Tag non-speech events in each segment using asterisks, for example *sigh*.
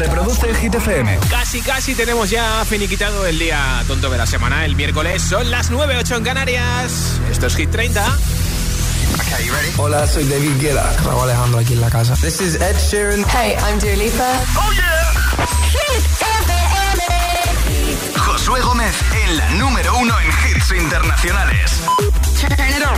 Reproduce Hit FM. Casi, casi tenemos ya finiquitado el día tonto de la semana. El miércoles son las 9.08 en Canarias. Esto es Hit 30. Okay, you ready? Hola, soy David Guetta. Raúl Alejandro aquí en la casa. This is Ed Sheeran. Hey, I'm Dua Lipa. ¡Oh, yeah! Hit FM. Josué Gómez en la número uno en hits internacionales. Turn it on.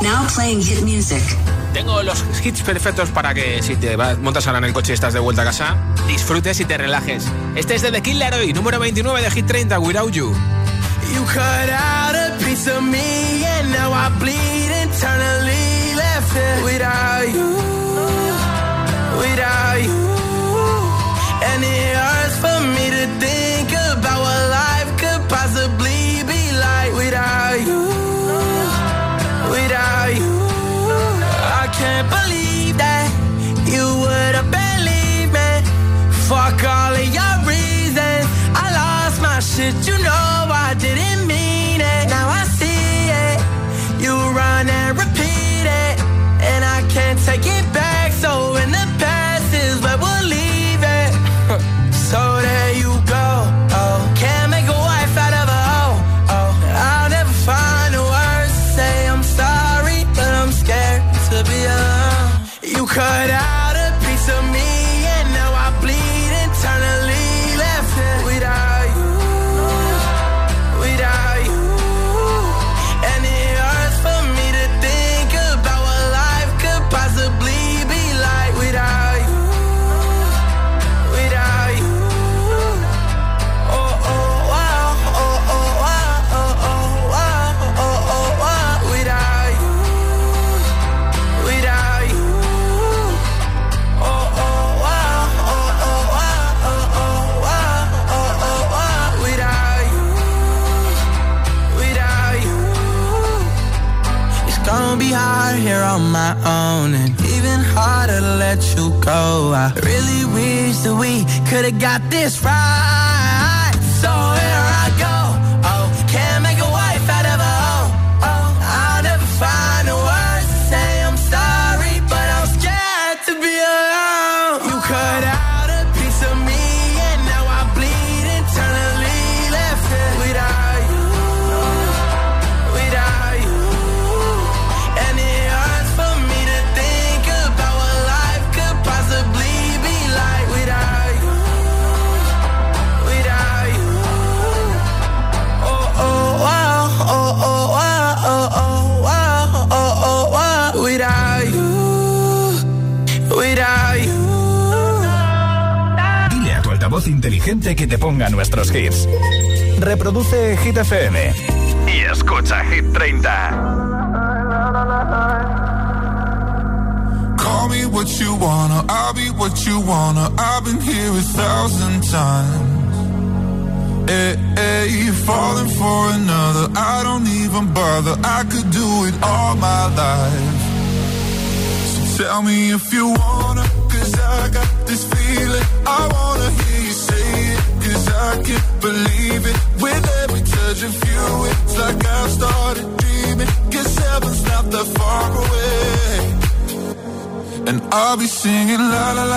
Now playing hit music. Tengo los hits perfectos para que si te montas ahora en el coche y estás de vuelta a casa, disfrutes y te relajes. Este es de The Killer hoy, número 29 de Hit 30, Without You. And it without for me to think about what life could we could've got this right. produce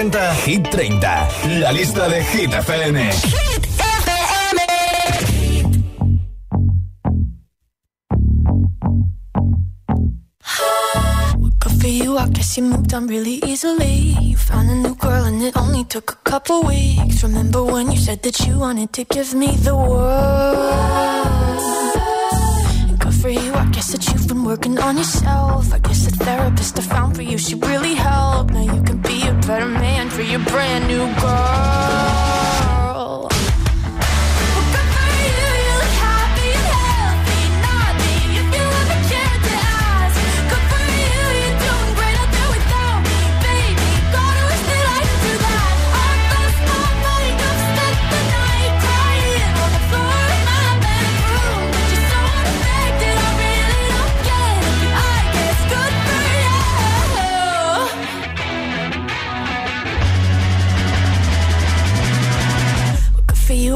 Presenta Hit 30, la lista de Hit FM. Good for you, I guess you moved on really easily. You found a new girl and it only took a couple weeks. Remember when you said that you wanted to give me the world? Good for you, I guess that you've been working on yourself. I guess the therapist I found for you, she really helped. Now you can be a better man for your brand new girl.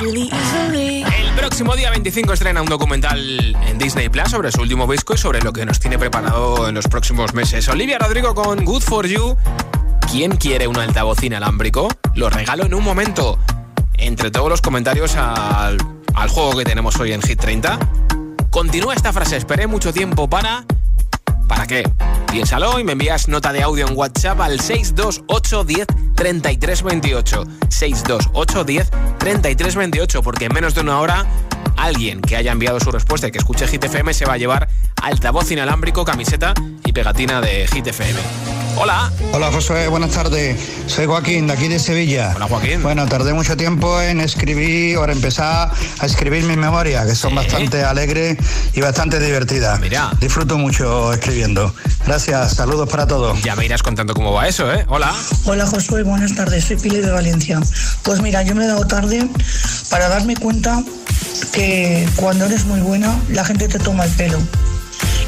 El próximo día 25 estrena un documental en Disney Plus sobre su último disco y sobre lo que nos tiene preparado en los próximos meses. Olivia Rodrigo con Good for You. ¿Quién quiere un altavoz inalámbrico? Lo regalo en un momento. Entre todos los comentarios al, al juego que tenemos hoy en Hit 30. Continúa esta frase. Esperé mucho tiempo para. ¿Para qué? Piénsalo y me envías nota de audio en WhatsApp al 628 10 33 28. 628 10 33 28, porque en menos de una hora alguien que haya enviado su respuesta y que escuche Hit FM se va a llevar altavoz inalámbrico, camiseta y pegatina de Hit FM. Hola. Hola Josué, buenas tardes. Soy Joaquín, de aquí de Sevilla. Hola Joaquín. Bueno, tardé mucho tiempo en escribir o en empezar a escribir mis memorias, que son bastante alegres y bastante divertidas. Mira. Disfruto mucho escribiendo. Gracias, saludos para todos. Ya me irás contando cómo va eso, ¿eh? Hola. Hola Josué, buenas tardes. Soy Pili de Valencia. Pues mira, yo me he dado tarde para darme cuenta que cuando eres muy buena, la gente te toma el pelo.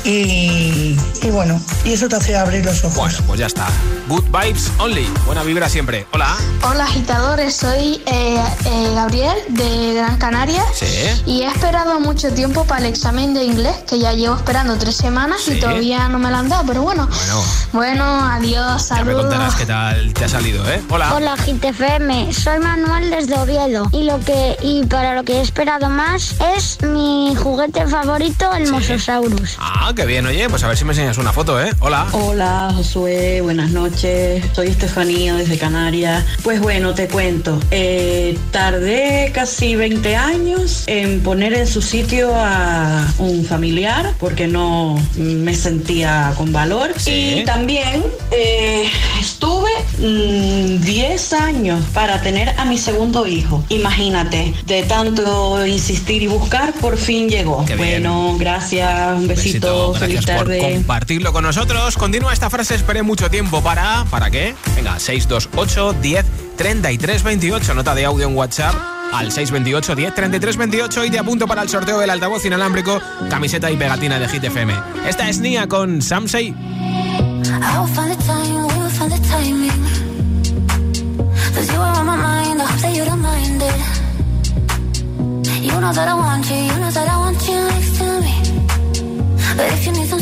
Y, y, bueno, y eso te hace abrir los ojos. Bueno, pues ya está. Good vibes only. Buena vibra siempre. Hola. Hola agitadores, soy eh, eh, Gabriel de Gran Canaria. Sí. Y he esperado mucho tiempo para el examen de inglés, que ya llevo esperando tres semanas ¿Sí? y todavía no me lo han dado, pero bueno. Bueno. Bueno, adiós, Ya me saludos. contarás qué tal te ha salido, ¿eh? Hola. Hola GTFM, soy Manuel desde Oviedo y lo que y para lo que he esperado más es mi juguete favorito, el Mosasaurus. Ah, qué bien, oye, pues a ver si me enseñas una foto, ¿eh? Hola. Hola Josué, buenas noches. Soy Estefanía desde Canarias. Pues bueno, te cuento. Eh, tardé casi 20 años en poner en su sitio a un familiar porque no me sentía con valor. Y también eh, estuve mm, 10 años para tener a mi segundo hijo. Imagínate, de tanto insistir y buscar, por fin llegó. Qué bien. bueno, gracias, un besito, feliz Gracias por tarde. compartirlo con nosotros. Continúa esta frase, esperé mucho tiempo para... ¿Para qué? Venga, 628 10 33 28. Nota de audio en WhatsApp al 628 10 33 28 y te apunto para el sorteo del altavoz inalámbrico, camiseta y pegatina de Hit FM. Esta es Nia con Samsei. I will find the time, we will find the timing. Cause you are on my mind, I hope that you don't mind it. You know that I want you, if you need some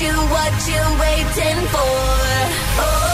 you what you waiting for. Oh.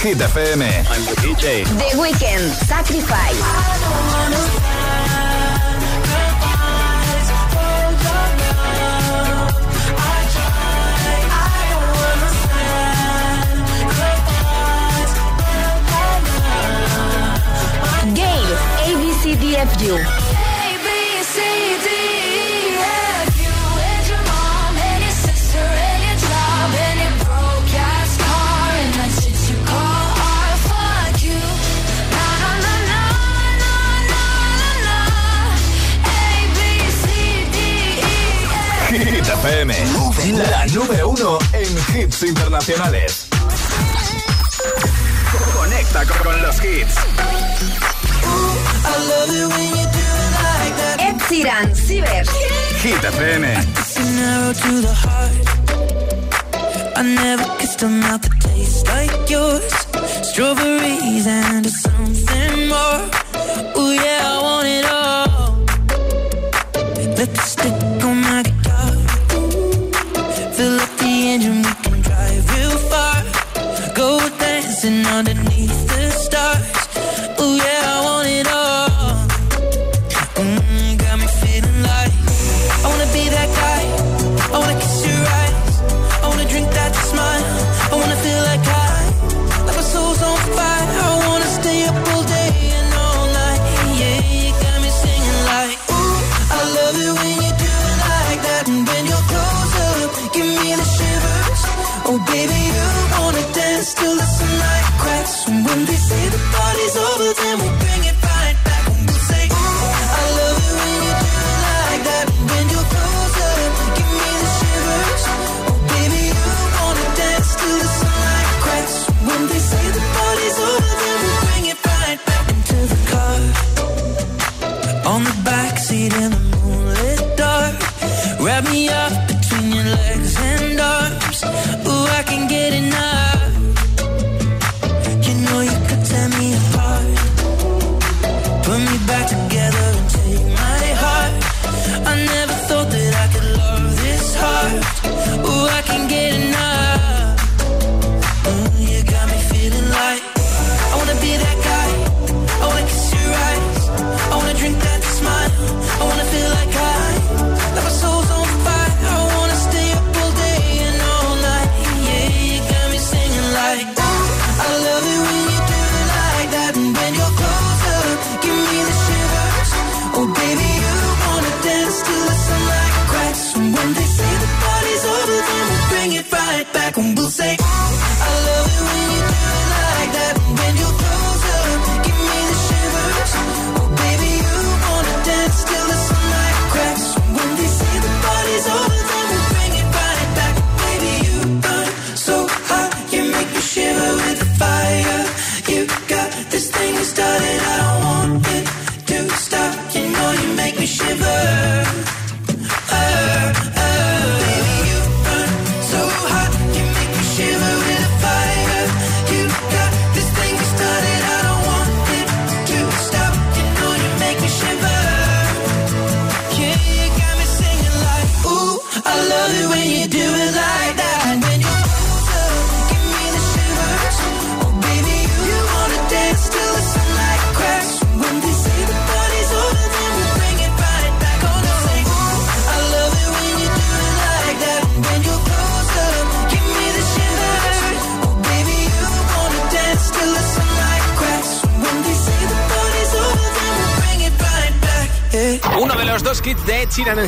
Hit I'm the DJ. The Weekend, Sacrifice. hits internacionales. Conecta con los hits. Ed Sheeran, Ciber. Hit FM. I never kissed a mouth that tastes like yours. Strawberries and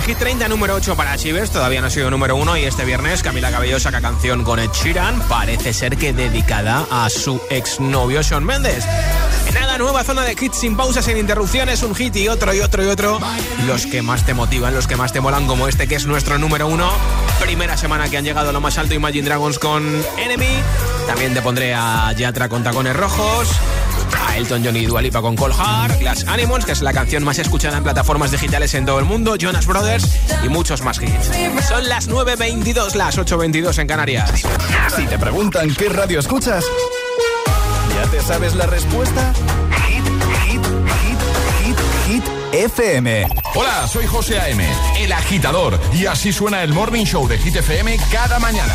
hit 30 número 8 para Chivers, todavía no ha sido número 1 y este viernes Camila Cabello saca canción con Ed Sheeran, parece ser que dedicada a su exnovio Sean Mendes. En nada, nueva zona de hits sin pausas, sin interrupciones, un hit y otro y otro y otro. Los que más te motivan, los que más te molan, como este que es nuestro número 1. Primera semana que han llegado a lo más alto Imagine Dragons con Enemy. También te pondré a Yatra con tacones rojos a Elton John y Dua Lipa con Cold Heart, Glass Animals, que es la canción más escuchada en plataformas digitales en todo el mundo, Jonas Brothers y muchos más hits. Son las 9.22, las 8.22 en Canarias. Si te preguntan qué radio escuchas, ¿ya te sabes la respuesta? Hit, hit, hit, hit, hit, FM. Hola, soy José A.M., el agitador, y así suena el Morning Show de Hit FM cada mañana.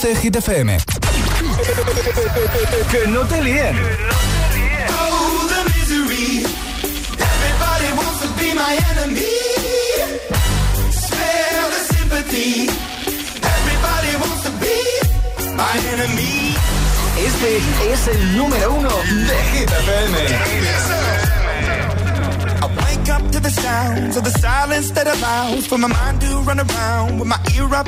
Reproduce Hit FM. que no te líen. Oh, the misery. Everybody wants to be my enemy. Spare the sympathy. Everybody wants to be my enemy. Este es el número uno de Hit FM. I wake up to the sounds of the silence that allows for my mind to run around with my ear up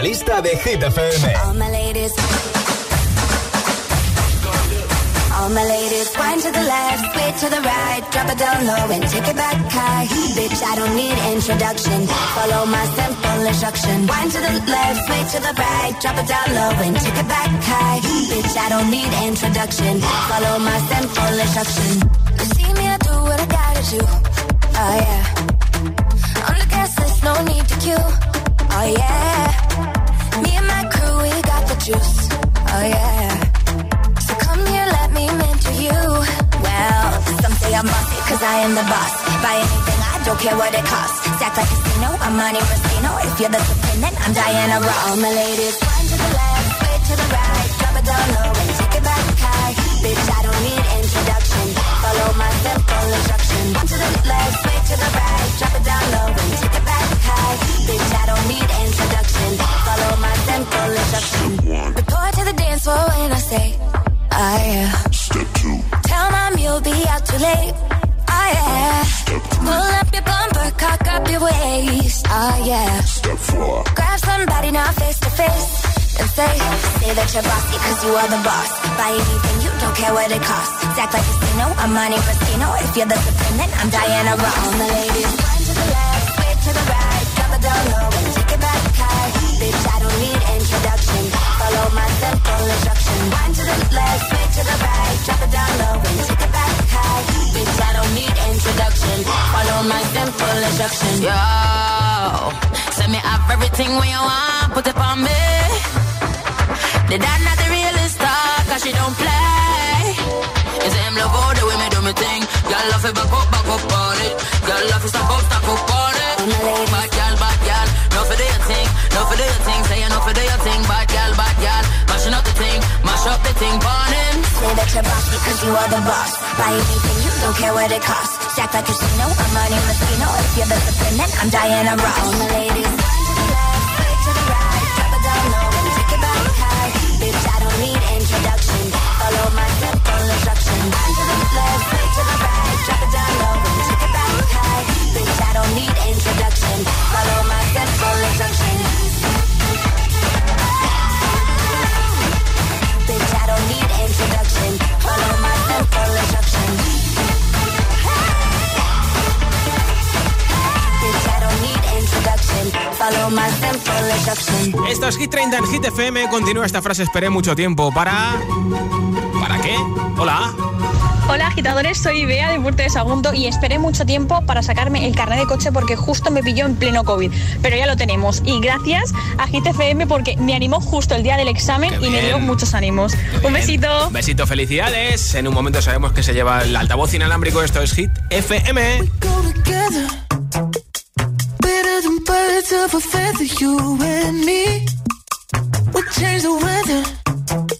La lista de Hit FM. All my ladies. All my ladies, wind to the left, sway to the right, drop it down low and take it back high. Bitch, I don't need introduction. Follow my simple instruction. Wind to the left, sway to the right, drop it down low and take it back high. Bitch, I don't need introduction. Follow my simple instruction. You see me, I do what I gotta do. Oh yeah. On the gas list, no need to queue. Oh yeah. Juice. Oh yeah. So come here, let me mentor you. Well, some say I'm bossy, cause I am the boss. Buy anything, I don't care what it costs. Stack like a casino, I'm Monte Rustino. If you're the supreme, then I'm Diana Ross. All my ladies, one to the left, way to the right. Drop it down low and take it back high. Bitch, I don't need say, say that you're bossy cause you are the boss. Buy anything, you don't care what it costs. Act like a casino, I'm Monte Rustino. If you're the supreme, I'm Diana Ross. All my ladies, one to the left, sway to the right. Drop it down low and take it back high. Bitch, I don't need introduction. Follow my simple instruction. Wind to the left, sway to the right. Drop it down low and take it back high. Bitch, I don't need introduction. Follow my simple instruction. Yo, send me up everything when you want, put it on me. The dad not the realest star, cause she don't play. It's him love all the way me do me thing. Girl love it back up, back up on it. Girl love it stop up, stop up on it. Bad girl, bad girl, no for do your thing, no for do your thing. Say you no for do your thing, bad girl, bad girl. Mashing up the thing, mash up the thing, burn him. Say that you're boss because you are the boss. Buy anything, you don't care what it costs. Stack like a casino, I'm running Messino. If you're disciplined, then I'm Diana Ross. All my ladies, Esto es Hit 30 en Hit FM. Continúa esta frase, esperé mucho tiempo. Para... ¿Para qué? Hola. Hola agitadores, soy Bea de Puerto de Sagunto y esperé mucho tiempo para sacarme el carnet de coche porque justo me pilló en pleno COVID. Pero ya lo tenemos y gracias a Hit FM porque me animó justo el día del examen y me dio muchos ánimos. Un besito. Un besito, felicidades. En un momento sabemos que se lleva el altavoz inalámbrico. Esto es Hit FM. go together. Better than birds of a feather, you and me. We change the weather.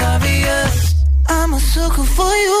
it's obvious. I'm a sucker for you.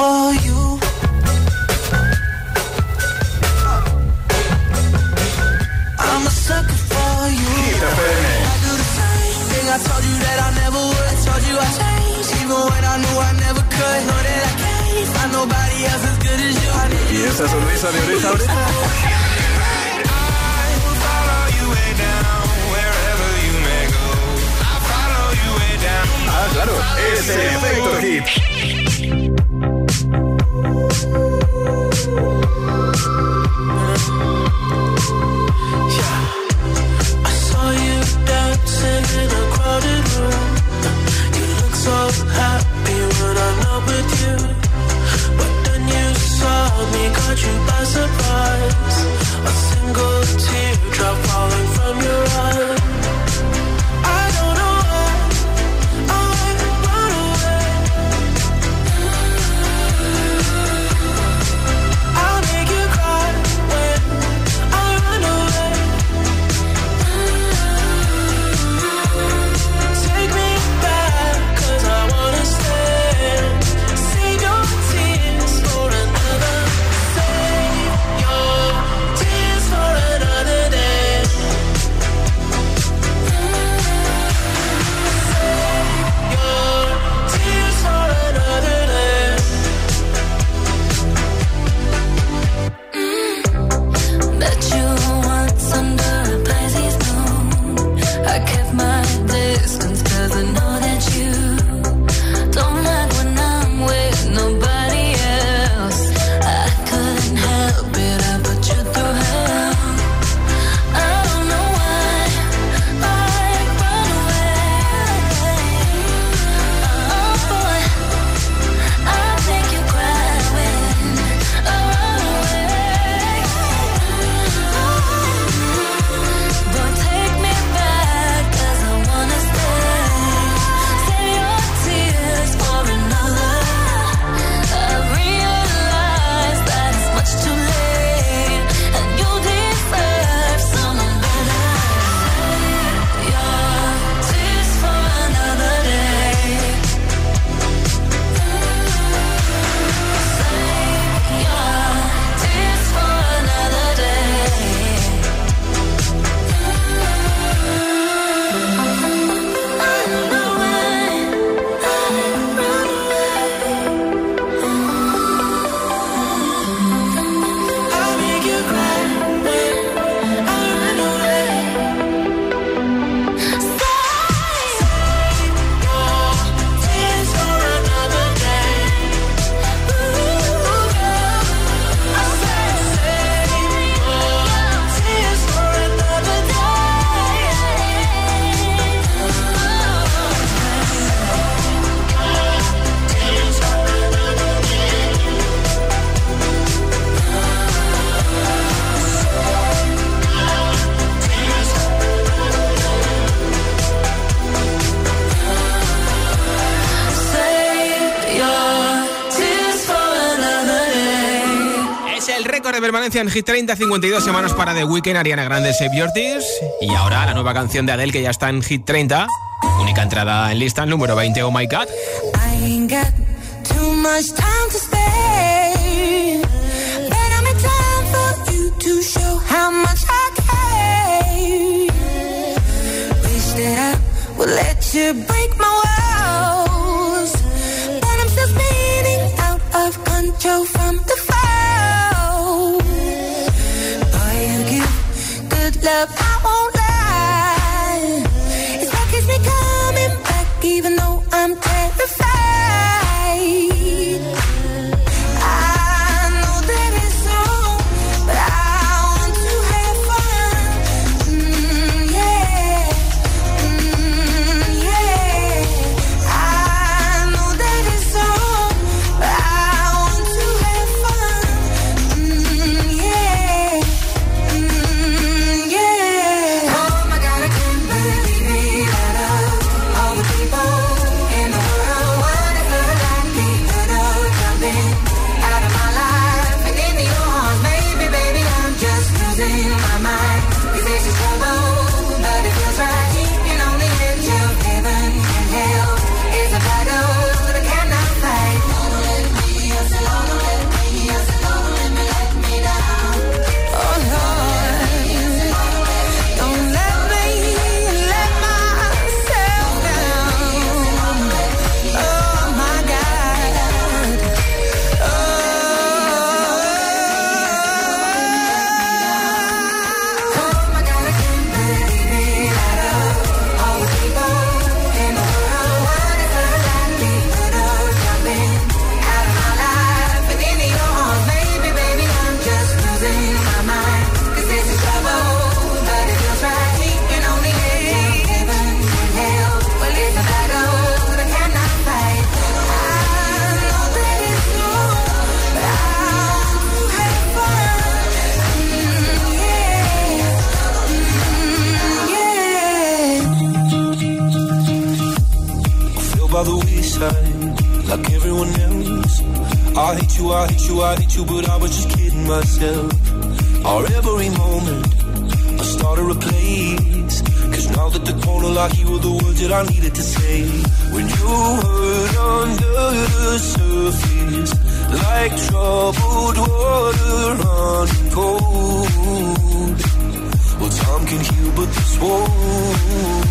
For you. I'm a sucker for you. I do the same thing I told you that I never would. I told you I changed, even when I knew I never could. Know that I can't find nobody else as good as you. I need ¿Y esa sonrisa de oreja a oreja? Ah, claro, ese efecto hit. Permanencia en Hit 30, 52 semanas para The Weeknd, Ariana Grande, Save Your Tears. Y ahora la nueva canción de Adele que ya está en Hit 30. Única entrada en lista, número 20, Oh My God. I ain't got too much time to spare. But I'm in time for you to show how much I care. Wish that I would let you break my walls. But I'm still spinning out of control from the love, I won't lie. It's like it's me coming back, even lock, you were the words that I needed to say. When you hurt under the surface, like troubled water running cold. Well, time can heal, but this won't.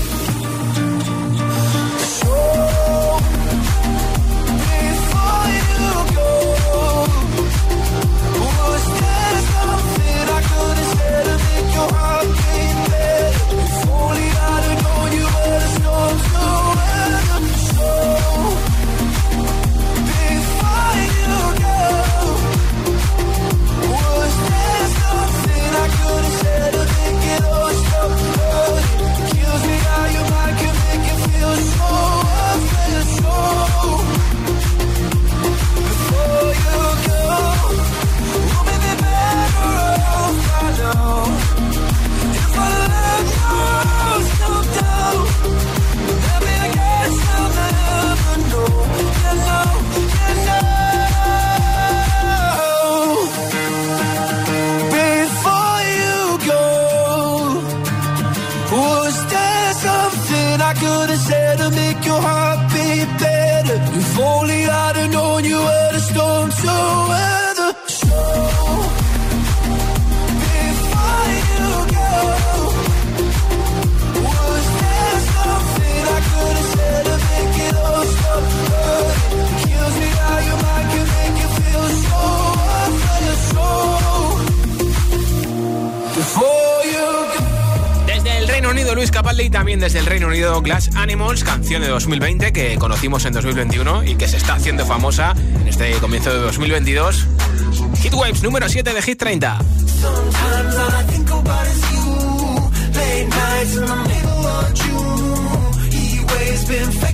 De 2020 que conocimos en 2021 y que se está haciendo famosa en este comienzo de 2022. Hit Waves número 7 de Hit 30. never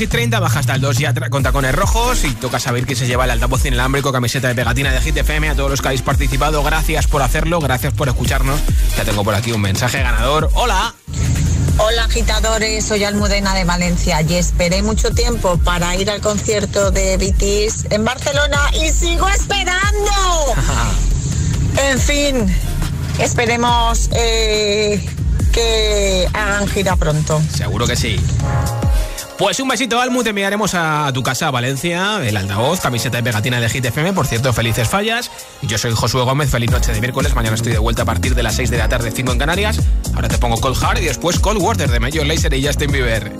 Hit 30, baja hasta el 2 ya con tacones rojos y toca saber quién se lleva el altavoz inalámbrico, camiseta de pegatina de Hit FM. A todos los que habéis participado, gracias por hacerlo, gracias por escucharnos. Ya tengo por aquí un mensaje ganador. ¡Hola! Hola agitadores, soy Almudena de Valencia y esperé mucho tiempo para ir al concierto de BTS en Barcelona y sigo esperando. *laughs* en fin, esperemos eh, que hagan gira pronto. Seguro que sí. Pues un besito, Almu. Te enviaremos a tu casa, a Valencia, el altavoz, camiseta y pegatina de Hit FM. Por cierto, felices fallas. Yo soy Josué Gómez. Feliz noche de miércoles. Mañana estoy de vuelta a partir de las 6 de la tarde, 5 en Canarias. Ahora te pongo Cold Hard y después Cold Water de Major Lazer y Justin Bieber.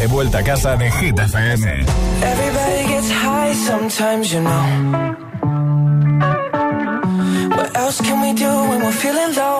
De vuelta a casa de Hit FM. Everybody gets high sometimes, you know. What else can we do when we're feeling low?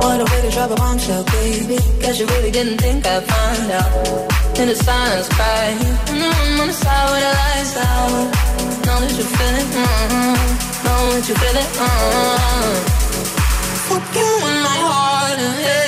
What a way to drop a bombshell, baby. Guess you really didn't think I'd find out. In the silence, cry. Mm mm-hmm, on the side where the lights out. Know that you feel it. Mm -hmm. Know that you feel it. Mm -hmm. My heart.